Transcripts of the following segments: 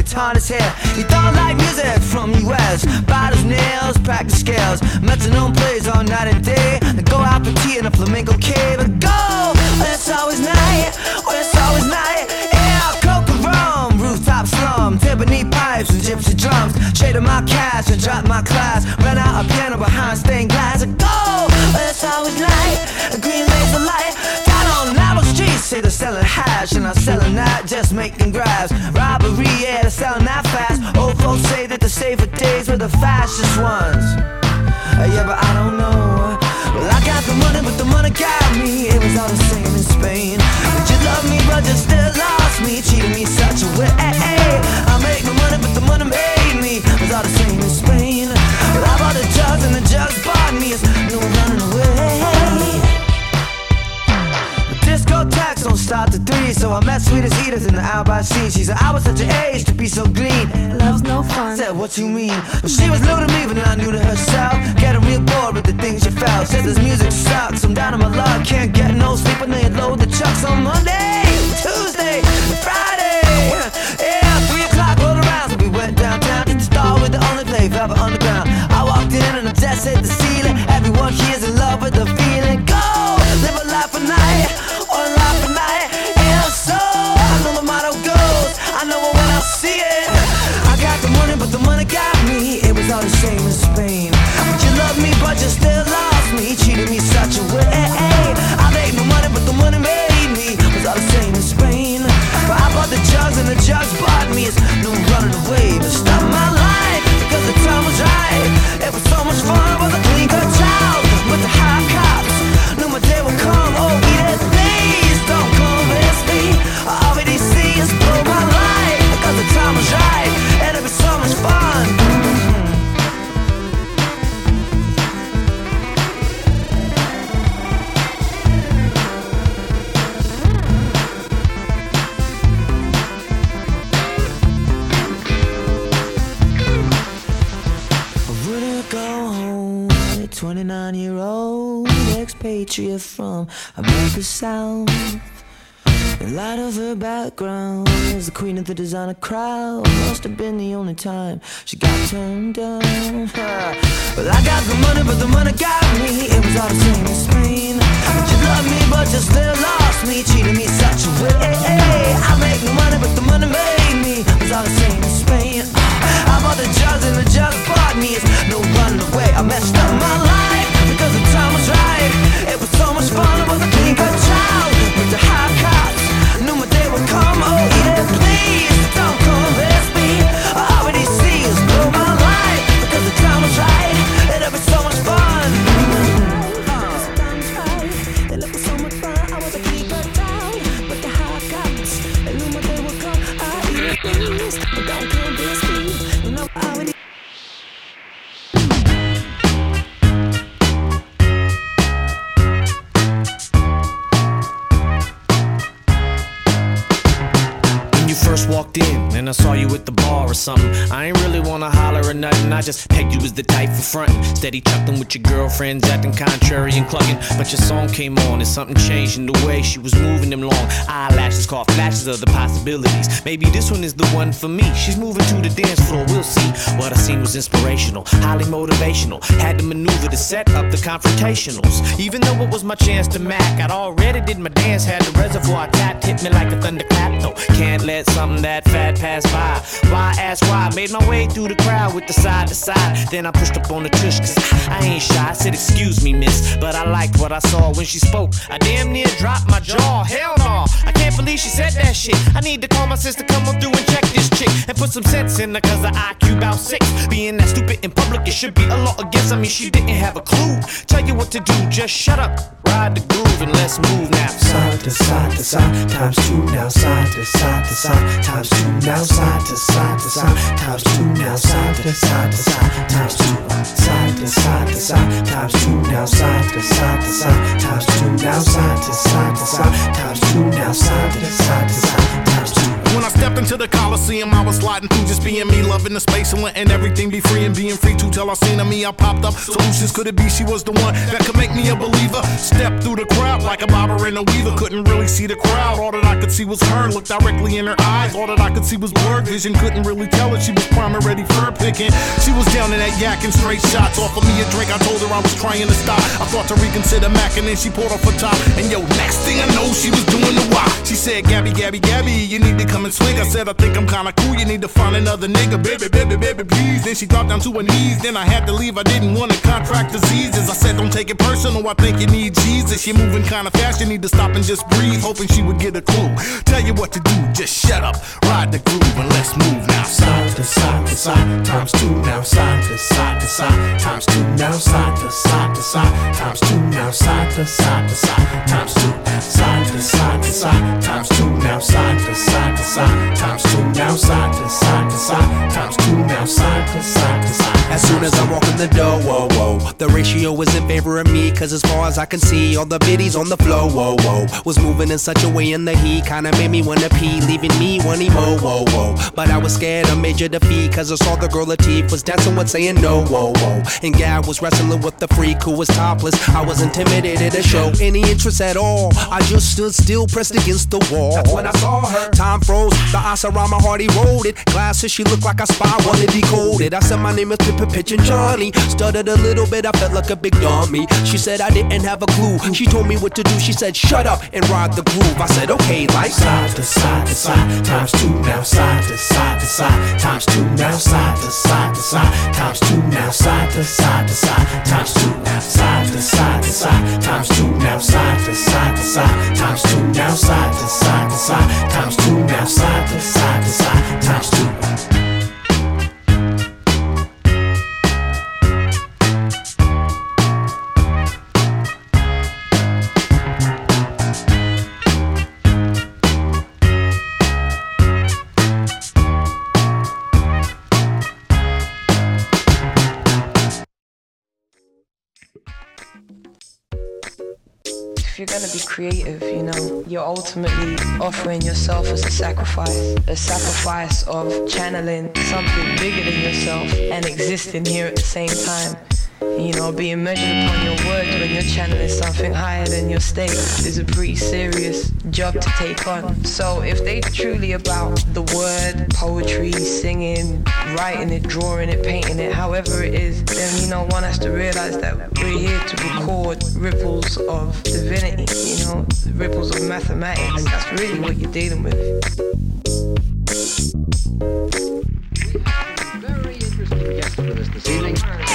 His hair He thought like music from US Bite his nails, practice scales Metronome plays all night and day. Then go out for tea in a flamenco cave And go, where it's always night Where it's always night. Yeah, coca rum, rooftop slum. Timpani pipes and gypsy drums. Traded my cash and dropped my class. Ran out a piano behind stained glass And go, where it's always night Say they're selling hash And I'm selling that Just making grabs. Robbery, yeah, they're selling that fast. Old folks say that the safer days Were the fastest ones. Uh, Yeah, but I don't know. Well, I got the money, but the money got me. It was all the same in Spain. But you love me, but you still lost me. Cheated me such a way Edith in the out by sea. She said I was such an age to be so clean. Love's no fun. Said what you mean? Well, she was new to me, but I knew to herself. Getting real bored with the things she felt. Said this music sucks. I'm down on my luck, can't get no sleep, and they load the trucks on Monday, Tuesday, Friday. Yeah, three o'clock rolled around, so we went downtown to the star with the only play Velvet Underground. I walked in and the desk hit the ceiling. Everyone here's still expatriate from America South. The light of her background is the queen of the designer crowd. Must have been the only time she got turned down. Well, I got the money, but the money got me. It was all the same in Spain. But you love me, but you still lost me. Cheated me such a way. I make no money, but the money made me. It was all the same in Spain. I bought the drugs and the drugs bought me. It's no running away. I messed up my life so much fun. Frontin'. Steady chuckling with your girlfriends, acting contrary and clucking. But your song came on and something changed in the way she was moving them long eyelashes caught flashes of the possibilities. Maybe this one is the one for me. She's moving to the dance floor, we'll see. What I seen was inspirational, highly motivational. Had to maneuver to set up the confrontationals. Even though it was my chance to mac, I'd already did my dance, had the reservoir tapped, hit me like a thunderclap. No, can't let something that fat pass by. Why ask why? Made my way through the crowd with the side to side. Then I pushed up on the tush, cause I ain't shy. I said, Excuse me, miss, but I liked what I saw when she spoke. I damn near dropped my jaw. Hell no, I can't believe she said that shit. I need to call my sister, come on through and check this chick and put some sense in her, cause her IQ about six. Being that stupid in public, it should be a law against. I mean, she didn't have a clue. Tell you what to do, just shut up, ride the groove, and let's move now. Side to side to side, times two now. Side to side to side, times two now. Side to side to side, times two now, side to side to side, times two, side to side to side, times two now, side to side to side, times two now, side to side to side, times two now, side to side to side, times two. When I stepped into the Coliseum, I was sliding through just being me, loving the space and letting everything be free and being free to tell I seen a me. I popped up. Solutions could it be she was the one that could make me a believer? Step through the crowd like a bobber and a weaver. Couldn't really see the crowd. All that I could see was her. Looked directly in her eyes. All that I could see was blurred vision. Couldn't really tell her she was prime for picking. She was down in that yak and straight shots. Offered me a drink. I told her I was trying to stop. I thought to reconsider Mac and then she pulled off her top. And yo, next thing I know, she was doing the why. She said, Gabby, Gabby, Gabby, you need to come and swing. I said, I think I'm kinda cool. You need to find another nigga, baby, baby, baby, please. Then she dropped down to her knees. Then I had to leave. I didn't wanna contract diseases. I said, don't take it personal. I think you need Jesus. You're moving kinda fast. You need to stop and just breathe. Hoping she would get a clue. Tell you what to do. Just shut up, ride the groove, and let's move now. Side to side to side, times two now, side to side to side, times two now, side to side to side, times two now, side to side to side, times two, side to side to side, times two now, side to side to side, times two now, side to side to side, times two now, side to side to side. As soon as I walk in the door, whoa, whoa, the ratio is in favor of me, cause as far as I can see, all the biddies on the floor, whoa, whoa, was moving in such a way in the heat, kinda made me wanna pee, leaving me wanting more, whoa, whoa. But I was scared of major defeat, cause I saw the girl Latif was dancing with saying no, whoa, whoa. And Gab was wrestling with the freak who was topless. I was intimidated to show any interest at all. I just stood still, pressed against the wall. That's when I saw her. Time froze, the ice around my heart eroded. Glasses, she looked like a spy, wanna decode it. I said my name is Pippa Pitch and Johnny. Stuttered a little bit, I felt like a big dummy. She said I didn't have a clue. She told me what to do. She said, shut up and ride the groove. I said, okay, like side to side to side, times two now, side to side to side, times two now, side to side to side, times two now, side to side to side, times two now, side to side to side, times two now, side to side to side, times two now, side to side, you're ultimately offering yourself as a sacrifice. A sacrifice of channeling something bigger than yourself and existing here at the same time. You know, being measured upon your words when you're channeling something higher than your state is a pretty serious job to take on. So if they truly about the word, poetry, singing, writing it, drawing it, painting it, however it is, then you know one has to realize that we're here to record ripples of divinity, you know, ripples of mathematics. That's really what you're dealing with. Very interesting guest with us this evening.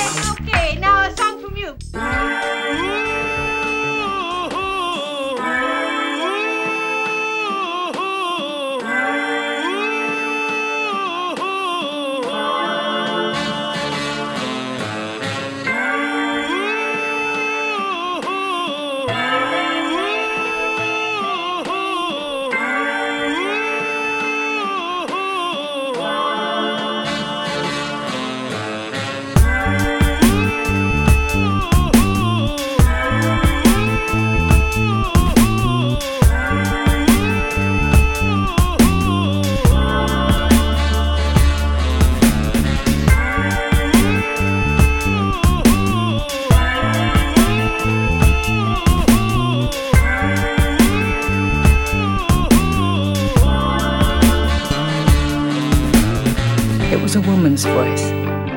Voice,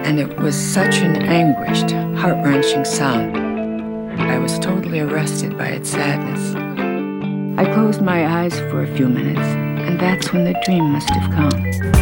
and it was such an anguished, heart wrenching sound. I was totally arrested by its sadness. I closed my eyes for a few minutes, and that's when the dream must have come.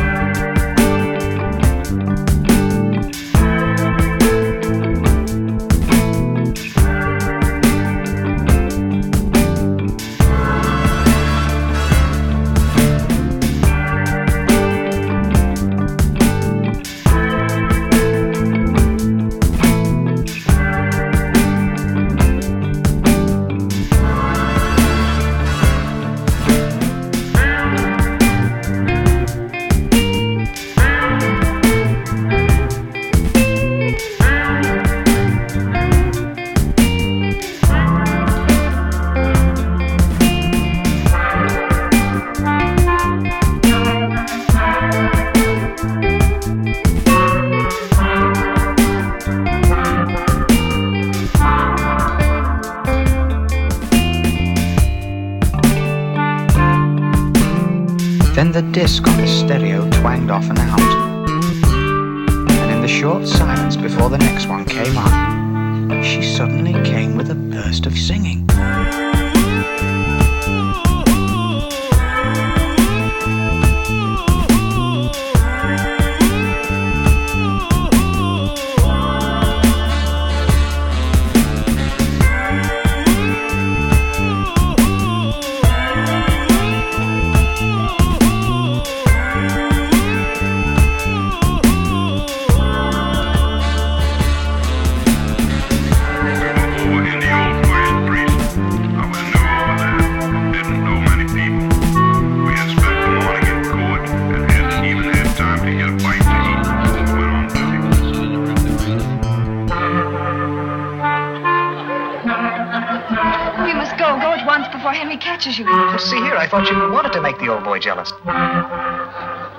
Boy jealous.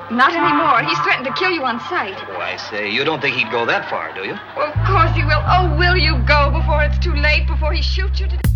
Not anymore. He's threatened to kill you on sight. Oh, I say, you don't think he'd go that far, do you? Well, of course he will. Oh, will you go before it's too late, before he shoots you to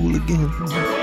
fool again.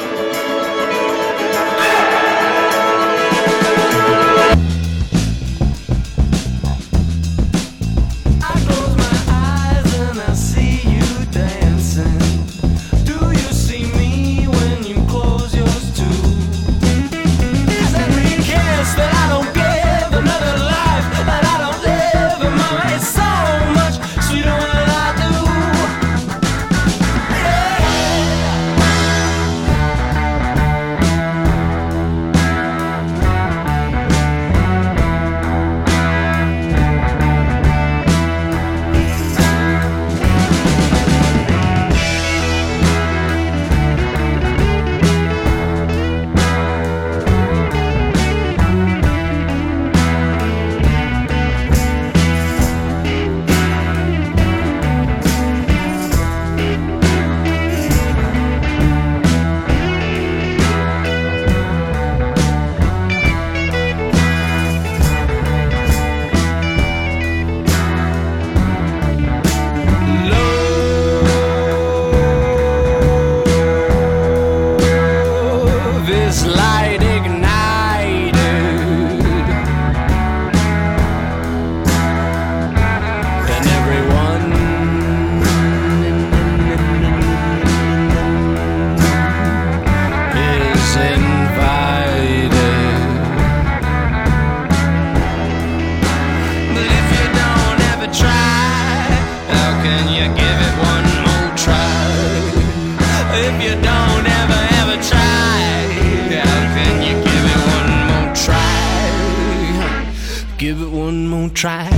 Love try.